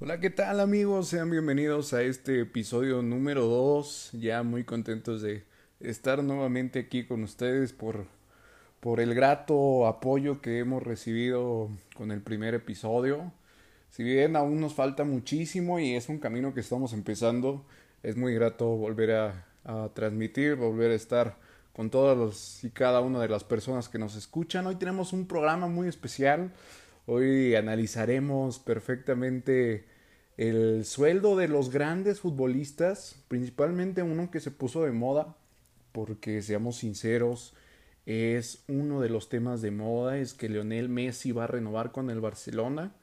Hola, ¿qué tal amigos? Sean bienvenidos a este episodio número 2. Ya muy contentos de estar nuevamente aquí con ustedes por, por el grato apoyo que hemos recibido con el primer episodio. Si bien aún nos falta muchísimo y es un camino que estamos empezando, es muy grato volver a, transmitir, volver a estar con todas y cada una de las personas que nos escuchan. Hoy tenemos un programa muy especial. Hoy analizaremos perfectamente el sueldo de los grandes futbolistas, principalmente uno que se puso de moda, porque seamos sinceros, es uno de los temas de moda, es que Lionel Messi va a renovar con el Barcelona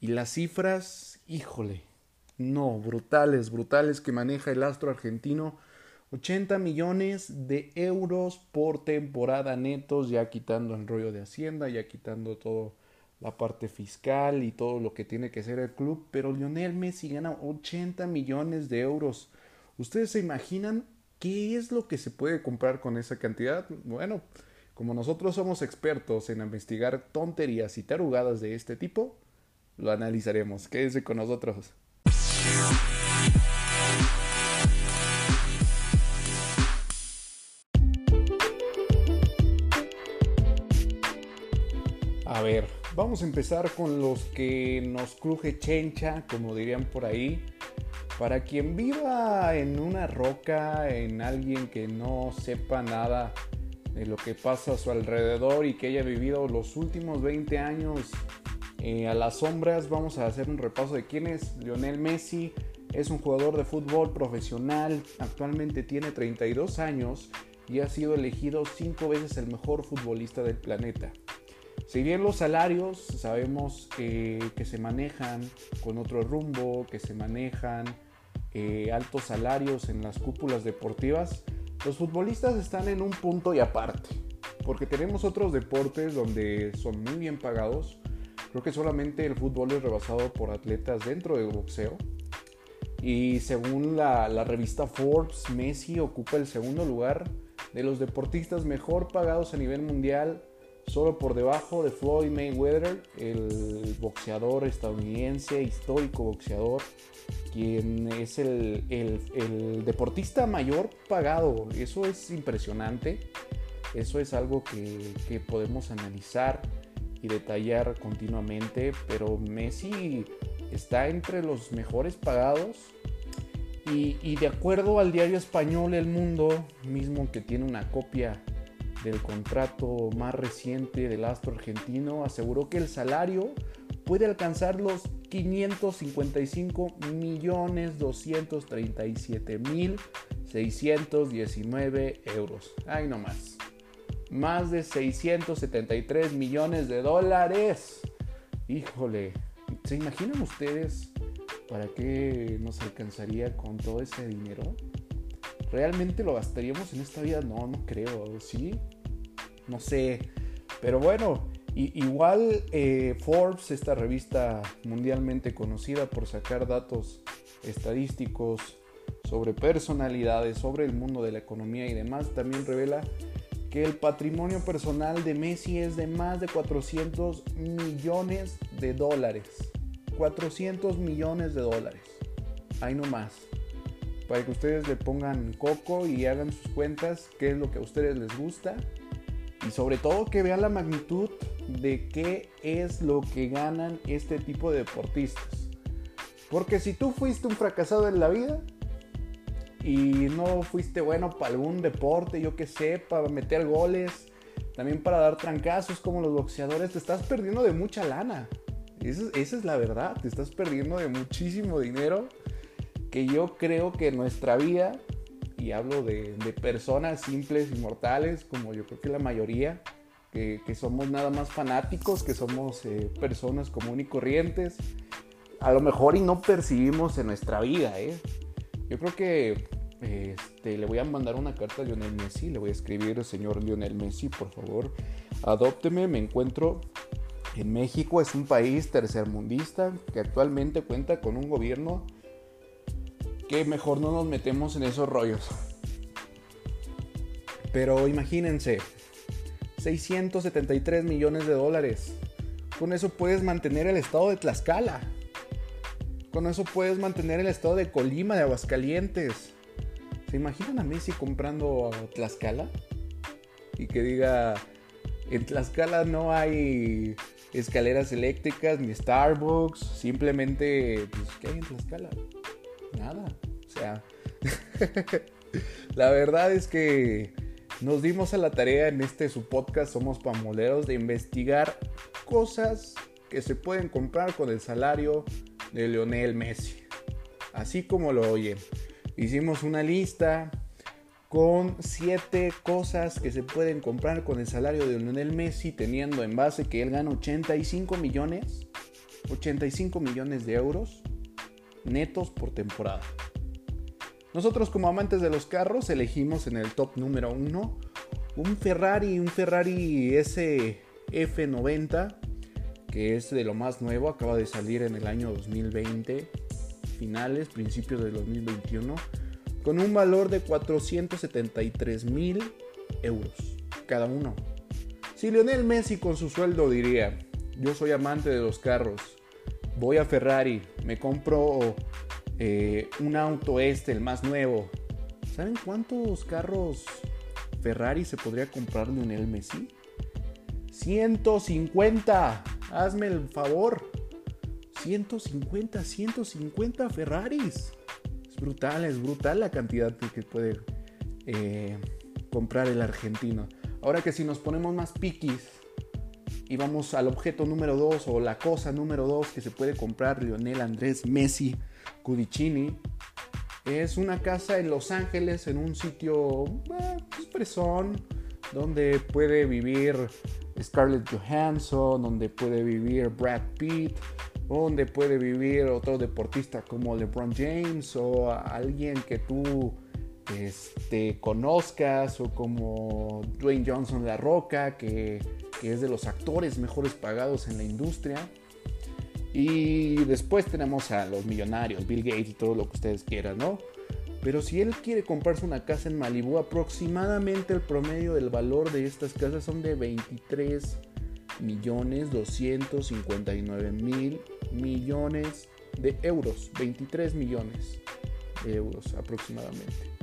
y las cifras, híjole, no, brutales, brutales que maneja el astro argentino. 80 millones de euros por temporada netos, ya quitando el rollo de Hacienda, ya quitando todo la parte fiscal y todo lo que tiene que hacer el club, pero Lionel Messi gana 80 millones de euros. ¿Ustedes se imaginan qué es lo que se puede comprar con esa cantidad? Bueno, como nosotros somos expertos en investigar tonterías y tarugadas de este tipo, lo analizaremos. Quédese con nosotros. A ver, Vamos a empezar con los que nos cruje chencha, como dirían por ahí. Para quien viva en una roca, en alguien que no sepa nada de lo que pasa a su alrededor y que haya vivido los últimos 20 años eh, a las sombras, vamos a hacer un repaso de quién es Lionel Messi. Es un jugador de fútbol profesional, actualmente tiene 32 años y ha sido elegido 5 veces el mejor futbolista del planeta. Si bien los salarios sabemos que se manejan con otro rumbo, que se manejan eh, altos salarios en las cúpulas deportivas, los futbolistas están en un punto y aparte, porque tenemos otros deportes donde son muy bien pagados. Creo que solamente el fútbol es rebasado por atletas dentro del boxeo. Y según la, la revista Forbes, Messi ocupa el segundo lugar de los deportistas mejor pagados a nivel mundial solo por debajo de Floyd Mayweather, el boxeador estadounidense, histórico boxeador, quien es el, deportista mayor pagado. Eso es impresionante, eso es algo que, podemos analizar y detallar continuamente, pero Messi está entre los mejores pagados. Y, y de acuerdo al diario español El Mundo, mismo que tiene una copia del contrato más reciente del astro argentino aseguró que el salario puede alcanzar los 555 millones 237 mil 619 euros. Ay, no más. Más de 673 millones de dólares. Híjole, ¿se imaginan ustedes para qué nos alcanzaría con todo ese dinero? ¿Realmente lo gastaríamos en esta vida? No, no creo, ¿sí? No sé. Pero bueno, igual eh, Forbes, esta revista mundialmente conocida por sacar datos estadísticos sobre personalidades, sobre el mundo de la economía y demás, también revela que el patrimonio personal de Messi es de más de 400 millones de dólares. 400 millones de dólares. Ahí no más. Para que ustedes le pongan coco y hagan sus cuentas, qué es lo que a ustedes les gusta y sobre todo que vean la magnitud de qué es lo que ganan este tipo de deportistas. Porque si tú fuiste un fracasado en la vida y no fuiste bueno para algún deporte, yo que sé, para meter goles, también para dar trancazos como los boxeadores, te estás perdiendo de mucha lana. Esa, es la verdad, te estás perdiendo de muchísimo dinero que yo creo que en nuestra vida y hablo de, personas simples y mortales, como yo creo que la mayoría, que, somos nada más fanáticos, que somos eh, personas común y corrientes, a lo mejor y no percibimos en nuestra vida. ¿eh? Yo creo que este, le voy a mandar una carta a Lionel Messi, le voy a escribir, señor Lionel Messi, por favor, adópteme, me encuentro en México, es un país tercermundista que actualmente cuenta con un gobierno que mejor no nos metemos en esos rollos. Pero imagínense, 673 millones de dólares. Con eso puedes mantener el estado de Tlaxcala. Con eso puedes mantener el estado de Colima, de Aguascalientes. ¿Se imaginan a Messi comprando Tlaxcala? Y que diga, en Tlaxcala no hay escaleras eléctricas ni Starbucks. Simplemente, pues, ¿qué hay en Tlaxcala? Nada. O sea, la verdad es que nos dimos a la tarea en este su podcast Somos Pamoleros de investigar cosas que se pueden comprar con el salario de Leonel Messi. Así como lo oyen. Hicimos una lista con 7 cosas que se pueden comprar con el salario de Lionel Messi, teniendo en base que él gana 85 millones, 85 millones de euros netos por temporada. Nosotros como amantes de los carros elegimos en el top número 1 un Ferrari, un Ferrari SF90, que es de lo más nuevo, acaba de salir en el año 2020, finales, principios del 2021, con un valor de 473 mil euros cada uno. Si Lionel Messi con su sueldo diría, yo soy amante de los carros, voy a Ferrari, me compro eh, un auto este, el más nuevo. ¿Saben cuántos carros Ferrari se podría comprar Lionel Messi? 150. Hazme el favor. 150, 150 Ferraris. Es brutal, es brutal la cantidad que puede eh, comprar el argentino. Ahora que si nos ponemos más piquis y vamos al objeto número 2 o la cosa número 2 que se puede comprar Lionel Andrés Messi Cudicini, es una casa en Los Ángeles, en un sitio pues, donde puede vivir Scarlett Johansson, donde puede vivir Brad Pitt, donde puede vivir otro deportista como LeBron James o alguien que tú este, conozcas o como Dwayne Johnson La Roca, que, que es de los actores mejores pagados en la industria. Y después tenemos a los millonarios, Bill Gates y todo lo que ustedes quieran, ¿no? Pero si él quiere comprarse una casa en Malibu, aproximadamente el promedio del valor de estas casas son de 23 millones 259 mil millones de euros. 23 millones de euros aproximadamente.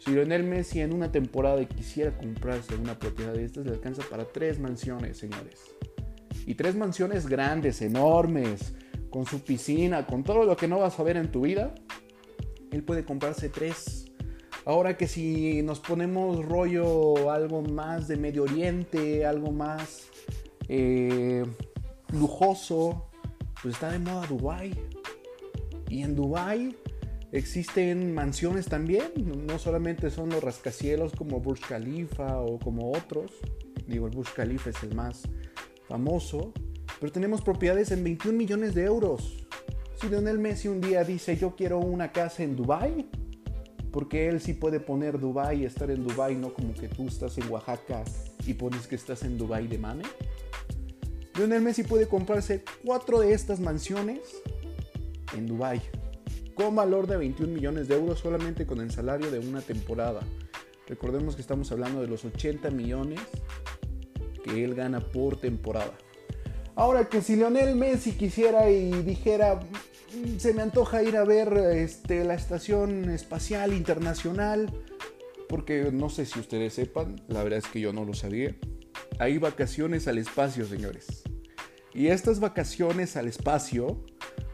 Si Lionel Messi en una temporada quisiera comprarse una propiedad de estas, le alcanza para tres mansiones, señores. Y tres mansiones grandes, enormes, con su piscina, con todo lo que no vas a ver en tu vida, él puede comprarse tres. Ahora que si nos ponemos rollo algo más de Medio Oriente, algo más eh, lujoso, pues está de moda Dubai. Y en Dubai existen mansiones también, no solamente son los rascacielos como Burj Khalifa o como otros. Digo, el Burj Khalifa es el más famoso, pero tenemos propiedades en 21 millones de euros. Si Lionel Messi un día dice yo quiero una casa en Dubai, porque él sí puede poner Dubai y estar en Dubai, no como que tú estás en Oaxaca y pones que estás en Dubai de mame. Lionel Messi puede comprarse cuatro de estas mansiones en Dubai con valor de 21 millones de euros solamente con el salario de una temporada. Recordemos que estamos hablando de los 80 millones que él gana por temporada. Ahora que si Lionel Messi quisiera y dijera, mm, se me antoja ir a ver este, la Estación Espacial Internacional, porque no sé si ustedes sepan, la verdad es que yo no lo sabía, hay vacaciones al espacio, señores. Y estas vacaciones al espacio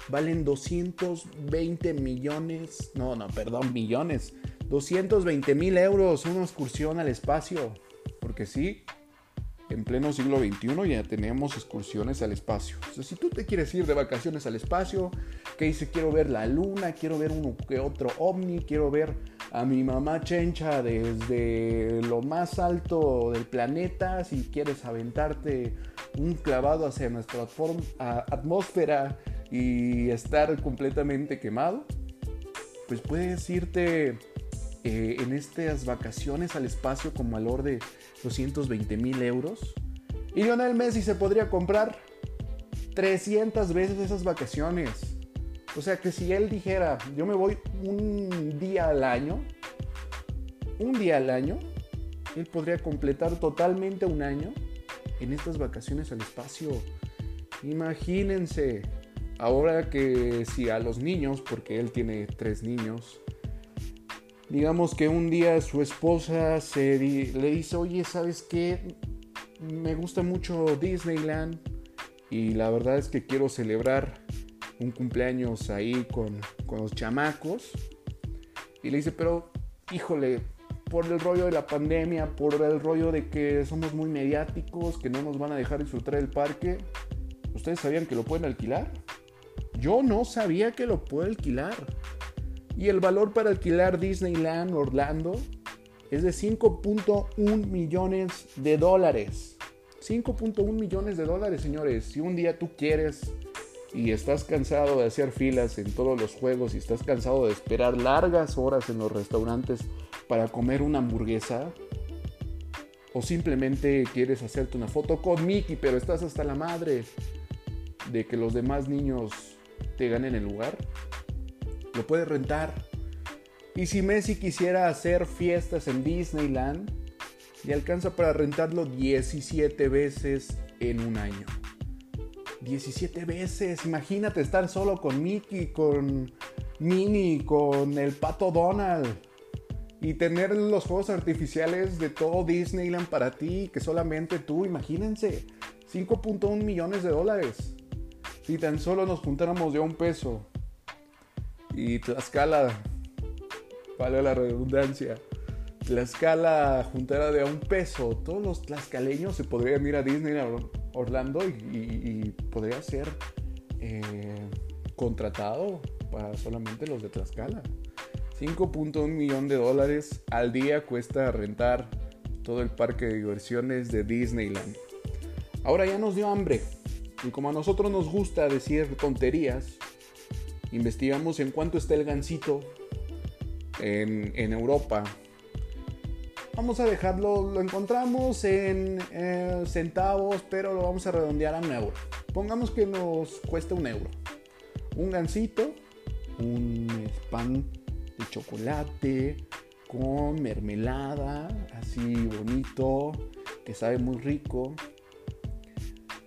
valen 220 millones, no, no, perdón, millones, 220 mil euros una excursión al espacio. Porque sí, en pleno siglo XXI ya tenemos excursiones al espacio. si tú te quieres ir de vacaciones al espacio, que dice quiero ver la luna, quiero ver uno que otro ovni, quiero ver a mi mamá Chencha desde lo más alto del planeta, si quieres aventarte un clavado hacia nuestra atmósfera y estar completamente quemado, pues puedes irte eh, en estas vacaciones al espacio con valor de 220 mil euros. Y Lionel Messi se podría comprar 300 veces esas vacaciones. O sea que si él dijera, yo me voy un día al año, un día al año, él podría completar totalmente un año en estas vacaciones al espacio. Imagínense, ahora que si a los niños, porque él tiene tres niños, digamos que un día su esposa le dice, oye, ¿sabes qué? Me gusta mucho Disneyland y la verdad es que quiero celebrar un cumpleaños ahí con, con los chamacos. Y le dice, pero híjole, por el rollo de la pandemia, por el rollo de que somos muy mediáticos, que no nos van a dejar disfrutar del parque, ¿ustedes sabían que lo pueden alquilar? Yo no sabía que lo puede alquilar. Y el valor para alquilar Disneyland Orlando es de 5.1 millones de dólares. 5.1 millones de dólares, señores. Si un día tú quieres y estás cansado de hacer filas en todos los juegos y estás cansado de esperar largas horas en los restaurantes para comer una hamburguesa, o simplemente quieres hacerte una foto con Mickey, pero estás hasta la madre de que los demás niños te ganen el lugar, lo puedes rentar. Y si Messi quisiera hacer fiestas en Disneyland, le alcanza para rentarlo 17 veces en un año. 17 veces. Imagínate estar solo con Mickey, con Minnie, con el pato Donald. Y tener los juegos artificiales de todo Disneyland para ti, que solamente tú, imagínense. 5.1 millones de dólares. Si tan solo nos juntáramos de un peso. Y Tlaxcala, vale la redundancia, Tlaxcala juntara de a un peso, todos los tlaxcaleños se podrían ir a Disneyland Orlando y, podría ser eh, contratado para solamente los de Tlaxcala. 5.1 millón de dólares al día cuesta rentar todo el parque de diversiones de Disneyland. Ahora ya nos dio hambre y como a nosotros nos gusta decir tonterías, investigamos en cuánto está el gansito en, Europa Vamos a dejarlo, lo encontramos en eh, centavos, pero lo vamos a redondear a un euro. Pongamos que nos cuesta un euro. Un gansito, un pan de chocolate con mermelada, así bonito, que sabe muy rico.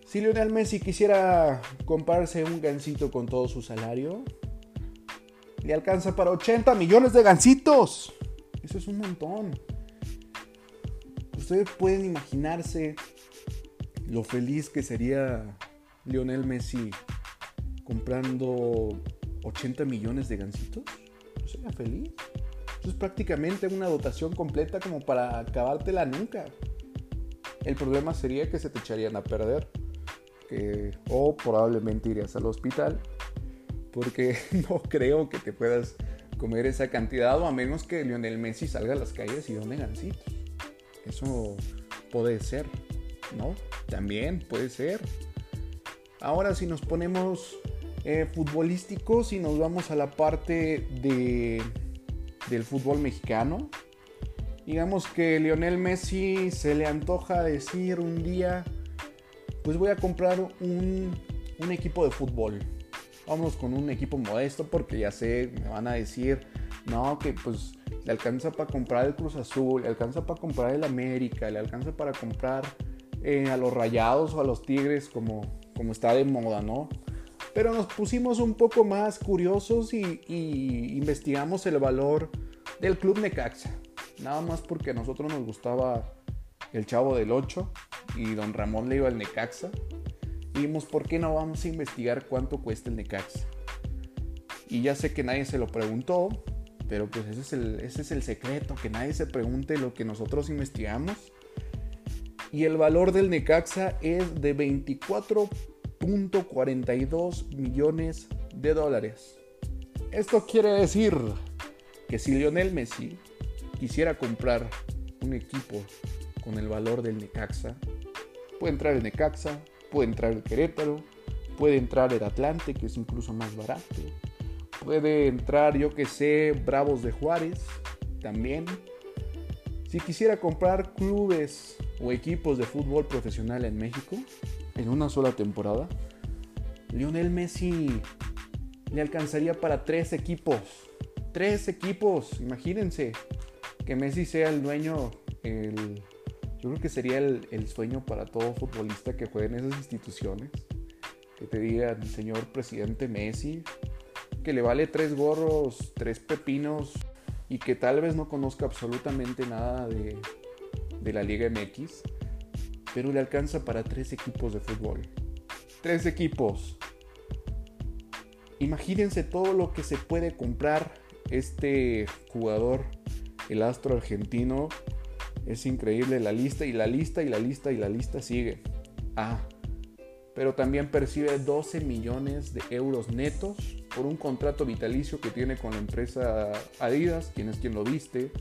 Si Lionel Messi quisiera comprarse un gansito con todo su salario, le alcanza para 80 millones de gansitos. Eso es un montón ustedes pueden imaginarse lo feliz que sería Lionel Messi comprando 80 millones de gansitos. ¿No sería feliz? Eso es prácticamente una dotación completa como para acabártela nunca. El problema sería que se te echarían a perder. O probablemente irías al hospital. Porque no creo que te puedas comer esa cantidad o a menos que Lionel Messi salga a las calles y done gansitos. Eso puede ser, ¿no? También puede ser. Ahora si nos ponemos eh, futbolísticos y nos vamos a la parte de, del fútbol mexicano, digamos que Lionel Messi se le antoja decir un día, pues voy a comprar un, un equipo de fútbol. Vámonos con un equipo modesto porque ya sé, me van a decir, no, que pues le alcanza para comprar el Cruz Azul, le alcanza para comprar el América, le alcanza para comprar eh, a los Rayados o a los Tigres como, como está de moda, ¿no? Pero nos pusimos un poco más curiosos y, investigamos el valor del Club Necaxa. Nada más porque a nosotros nos gustaba el Chavo del 8 y don Ramón le iba al Necaxa. Y vimos, ¿por qué no vamos a investigar cuánto cuesta el Necaxa? Y ya sé que nadie se lo preguntó, pero pues ese es, el, ese es el secreto, que nadie se pregunte lo que nosotros investigamos. Y el valor del Necaxa es de 24.42 millones de dólares. Esto quiere decir que si Lionel Messi quisiera comprar un equipo con el valor del Necaxa, puede entrar el Necaxa, puede entrar el Querétaro, puede entrar el Atlante, que es incluso más barato, Puede entrar, yo que sé, Bravos de Juárez también. Si quisiera comprar clubes o equipos de fútbol profesional en México en una sola temporada, Lionel Messi le alcanzaría para tres equipos. Tres equipos, imagínense que Messi sea el dueño, el, yo creo que sería el, sueño para todo futbolista que juegue en esas instituciones. que te digan, señor presidente Messi, que le vale tres gorros, tres pepinos y que tal vez no conozca absolutamente nada de, de la Liga MX, pero le alcanza para tres equipos de fútbol. Tres equipos. Imagínense todo lo que se puede comprar este jugador, el astro argentino. Es increíble la lista y la lista y la lista y la lista sigue. Ah, pero también percibe 12 millones de euros netos por un contrato vitalicio que tiene con la empresa Adidas, quien es quien lo viste,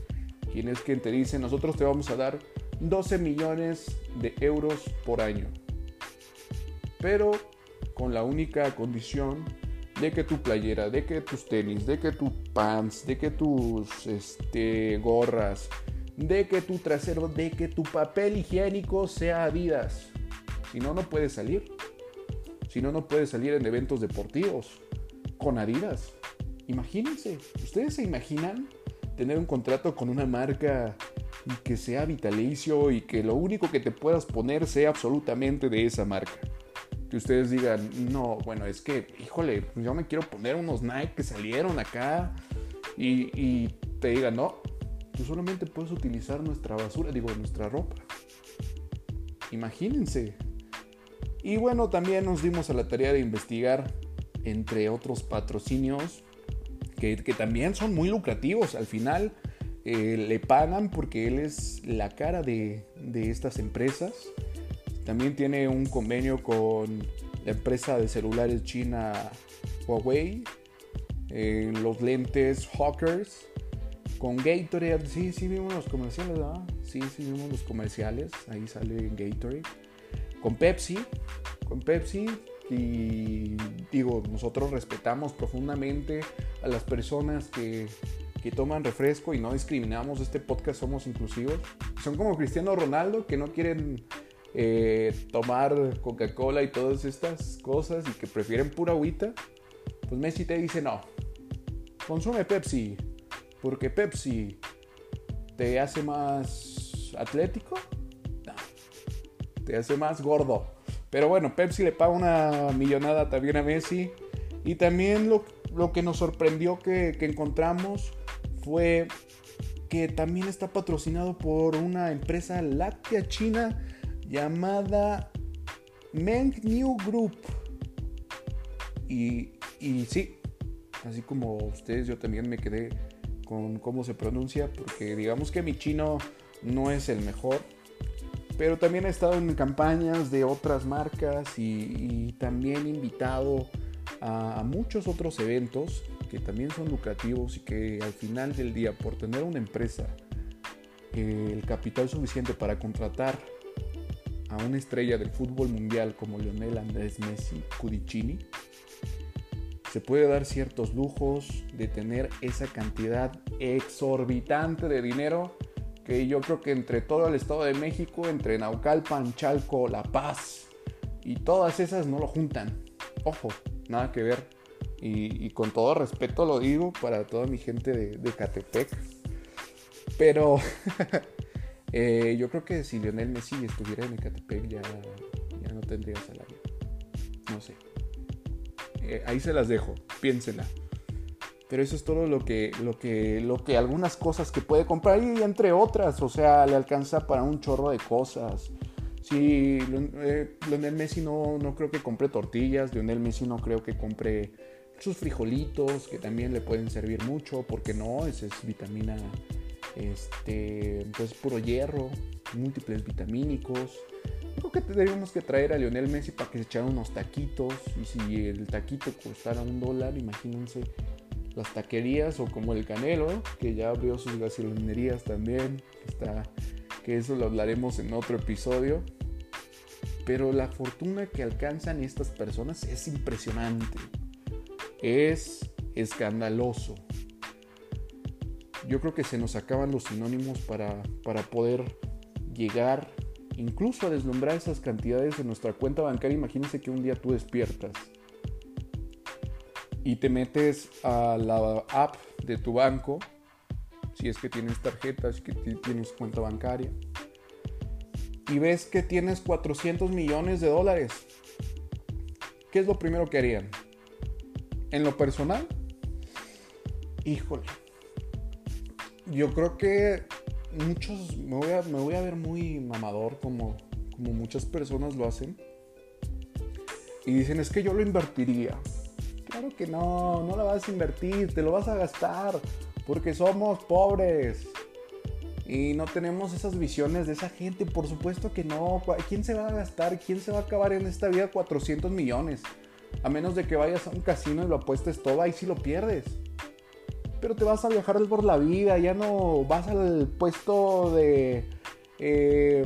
quien es quien te dice, nosotros te vamos a dar 12 millones de euros por año. Pero con la única condición de que tu playera, de que tus tenis, de que tus pants, de que tus este, gorras, de que tu trasero, de que tu papel higiénico sea Adidas. Si no, no puedes salir. Si no, no puedes salir en eventos deportivos con Adidas. Imagínense, ¿ustedes se imaginan tener un contrato con una marca que sea vitalicio y que lo único que te puedas poner sea absolutamente de esa marca? Que ustedes digan, no, bueno, es que, híjole, yo me quiero poner unos Nike que salieron acá y, y te digan, no, tú solamente puedes utilizar nuestra basura, digo, nuestra ropa. Imagínense. Y bueno, también nos dimos a la tarea de investigar entre otros patrocinios que, también son muy lucrativos. Al final eh, le pagan porque él es la cara de, estas empresas. También tiene un convenio con la empresa de celulares china Huawei, eh, los lentes Hawkers, con Gatorade. Sí, sí vimos los comerciales, ¿verdad? Sí, sí vimos los comerciales. Ahí sale Gatorade. Con Pepsi, con Pepsi y digo, nosotros respetamos profundamente a las personas que, toman refresco y no discriminamos. Este podcast somos inclusivos. Son como Cristiano Ronaldo que no quieren eh, tomar Coca-Cola y todas estas cosas y que prefieren pura agüita. Pues Messi te dice no. Consume Pepsi. Porque Pepsi te hace más atlético. No. Te hace más gordo. Pero bueno, Pepsi le paga una millonada también a Messi. Y también lo, que nos sorprendió que, encontramos fue que también está patrocinado por una empresa láctea china llamada Mengniu Group. Y, y sí, así como ustedes, yo también me quedé con cómo se pronuncia, porque digamos que mi chino no es el mejor pero también he estado en campañas de otras marcas y, también invitado a, muchos otros eventos que también son lucrativos y que al final del día por tener una empresa el capital suficiente para contratar a una estrella del fútbol mundial como Lionel Andrés Messi Cudicini, se puede dar ciertos lujos de tener esa cantidad exorbitante de dinero que yo creo que entre todo el Estado de México, entre Naucalpan, Chalco, La Paz y todas esas no lo juntan. Ojo, nada que ver. Y, con todo respeto lo digo para toda mi gente de, Catepec. Pero eh, yo creo que si Lionel Messi estuviera en Catepec ya, ya no tendría salario. No sé. Eh, ahí se las dejo, piénsela. Pero eso es todo lo que, lo que, lo que algunas cosas que puede comprar y entre otras, o sea, le alcanza para un chorro de cosas. Sí, eh, Lionel Messi no, no creo que compre tortillas, Lionel Messi no creo que compre sus frijolitos, que también le pueden servir mucho, porque no, esa es vitamina, este, pues puro hierro, múltiples vitamínicos. Creo que tendríamos que traer a Lionel Messi para que se echara unos taquitos, y si el taquito costara un dólar, imagínense las taquerías o como el Canelo, que ya abrió sus gasolinerías también, está, que eso lo hablaremos en otro episodio. Pero la fortuna que alcanzan estas personas es impresionante, es escandaloso. Yo creo que se nos acaban los sinónimos para, para poder llegar incluso a deslumbrar esas cantidades en nuestra cuenta bancaria. Imagínense que un día tú despiertas y te metes a la app de tu banco, si es que tienes tarjetas, si que tienes cuenta bancaria, y ves que tienes 400 millones de dólares. ¿qué es lo primero que harían? En lo personal, híjole, yo creo que muchos, me voy a, me voy a ver muy mamador como, como muchas personas lo hacen. Y dicen, es que yo lo invertiría. Claro que no, no lo vas a invertir, te lo vas a gastar, porque somos pobres. Y no tenemos esas visiones de esa gente, por supuesto que no. ¿Quién se va a gastar? ¿Quién se va a acabar en esta vida 400 millones? A menos de que vayas a un casino y lo apuestes todo, ahí sí lo pierdes pero te vas a viajar por la vida, ya no vas al puesto de eh,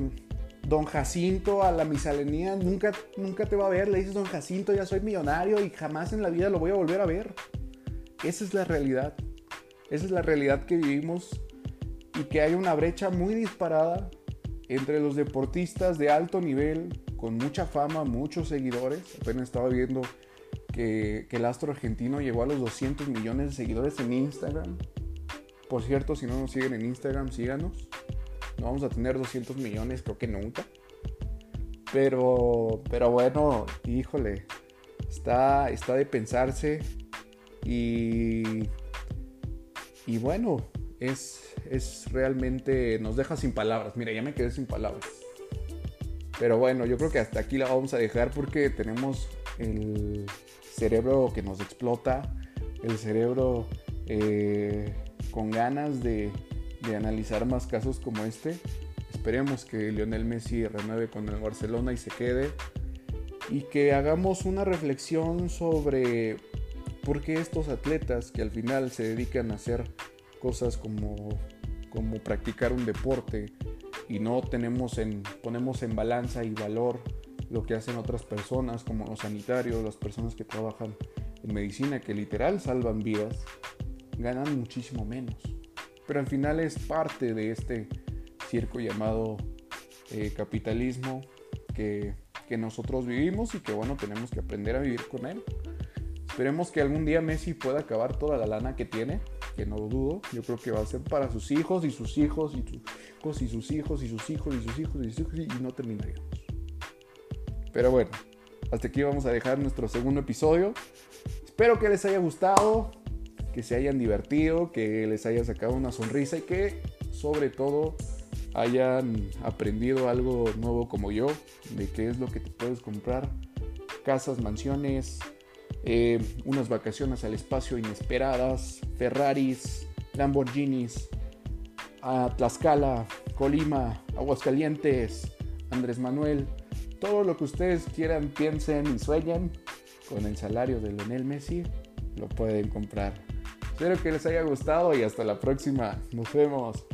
Don Jacinto, a la misalenía, nunca, nunca te va a ver, le dices Don Jacinto, ya soy millonario y jamás en la vida lo voy a volver a ver. Esa es la realidad, esa es la realidad que vivimos y que hay una brecha muy disparada entre los deportistas de alto nivel, con mucha fama, muchos seguidores, apenas estaba viendo que, el astro argentino llegó a los 200 millones de seguidores en Instagram. Por cierto, si no nos siguen en Instagram, síganos. No vamos a tener 200 millones, creo que nunca. Pero, pero bueno, híjole, está, está de pensarse. Y, y bueno, es, es realmente, nos deja sin palabras. Mira, ya me quedé sin palabras. Pero bueno, yo creo que hasta aquí la vamos a dejar porque tenemos el, cerebro que nos explota, el cerebro eh, con ganas de, analizar más casos como este. Esperemos que Lionel Messi renueve con el Barcelona y se quede. Y que hagamos una reflexión sobre por qué estos atletas que al final se dedican a hacer cosas como, como practicar un deporte y no tenemos en, ponemos en balanza y valor lo que hacen otras personas como los sanitarios, las personas que trabajan en medicina, que literal salvan vidas, ganan muchísimo menos. Pero al final es parte de este circo llamado eh, capitalismo que, que nosotros vivimos y que bueno, tenemos que aprender a vivir con él. Esperemos que algún día Messi pueda acabar toda la lana que tiene, que no dudo. Yo creo que va a ser para sus hijos y sus hijos y sus hijos y sus hijos y sus hijos y sus hijos y sus hijos y no terminaríamos. Pero bueno, hasta aquí vamos a dejar nuestro segundo episodio. Espero que les haya gustado, que se hayan divertido, que les haya sacado una sonrisa y que sobre todo hayan aprendido algo nuevo como yo, de qué es lo que te puedes comprar. Casas, mansiones, eh, unas vacaciones al espacio inesperadas, Ferraris, Lamborghinis, Tlaxcala, Colima, Aguascalientes, Andrés Manuel todo lo que ustedes quieran, piensen y sueñen con el salario de Lionel Messi, lo pueden comprar. Espero que les haya gustado y hasta la próxima. Nos vemos.